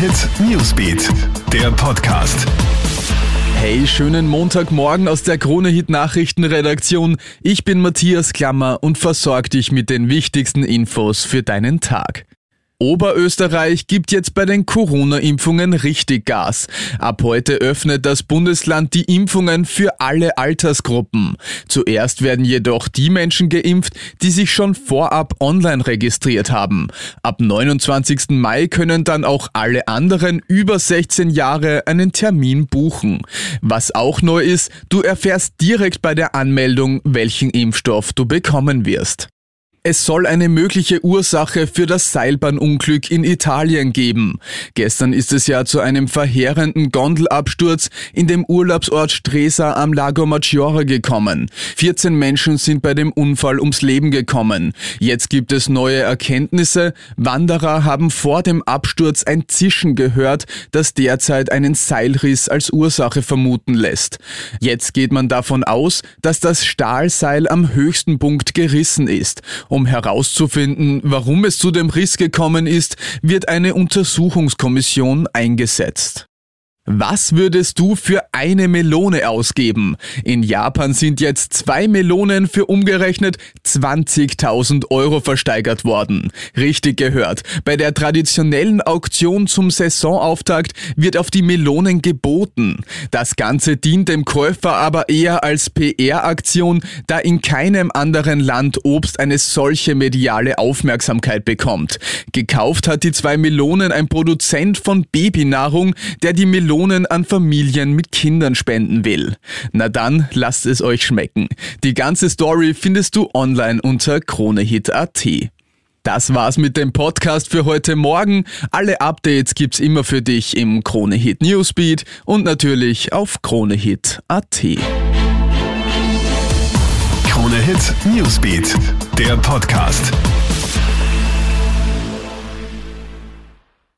Hit Newsbeat, der Podcast. Hey, schönen Montagmorgen aus der Krone Hit Nachrichtenredaktion. Ich bin Matthias Klammer und versorge dich mit den wichtigsten Infos für deinen Tag. Oberösterreich gibt jetzt bei den Corona-Impfungen richtig Gas. Ab heute öffnet das Bundesland die Impfungen für alle Altersgruppen. Zuerst werden jedoch die Menschen geimpft, die sich schon vorab online registriert haben. Ab 29. Mai können dann auch alle anderen über 16 Jahre einen Termin buchen. Was auch neu ist, du erfährst direkt bei der Anmeldung, welchen Impfstoff du bekommen wirst. Es soll eine mögliche Ursache für das Seilbahnunglück in Italien geben. Gestern ist es ja zu einem verheerenden Gondelabsturz in dem Urlaubsort Stresa am Lago Maggiore gekommen. 14 Menschen sind bei dem Unfall ums Leben gekommen. Jetzt gibt es neue Erkenntnisse. Wanderer haben vor dem Absturz ein Zischen gehört, das derzeit einen Seilriss als Ursache vermuten lässt. Jetzt geht man davon aus, dass das Stahlseil am höchsten Punkt gerissen ist um herauszufinden, warum es zu dem Riss gekommen ist, wird eine Untersuchungskommission eingesetzt. Was würdest du für eine Melone ausgeben? In Japan sind jetzt zwei Melonen für umgerechnet 20.000 Euro versteigert worden. Richtig gehört. Bei der traditionellen Auktion zum Saisonauftakt wird auf die Melonen geboten. Das Ganze dient dem Käufer aber eher als PR-Aktion, da in keinem anderen Land Obst eine solche mediale Aufmerksamkeit bekommt. Gekauft hat die zwei Melonen ein Produzent von Babynahrung, der die Melonen Millionen an Familien mit Kindern spenden will. Na dann, lasst es euch schmecken. Die ganze Story findest du online unter kronehit.at. Das war's mit dem Podcast für heute Morgen. Alle Updates gibt's immer für dich im Kronehit Newsbeat und natürlich auf kronehit.at. Kronehit Newsbeat, der Podcast.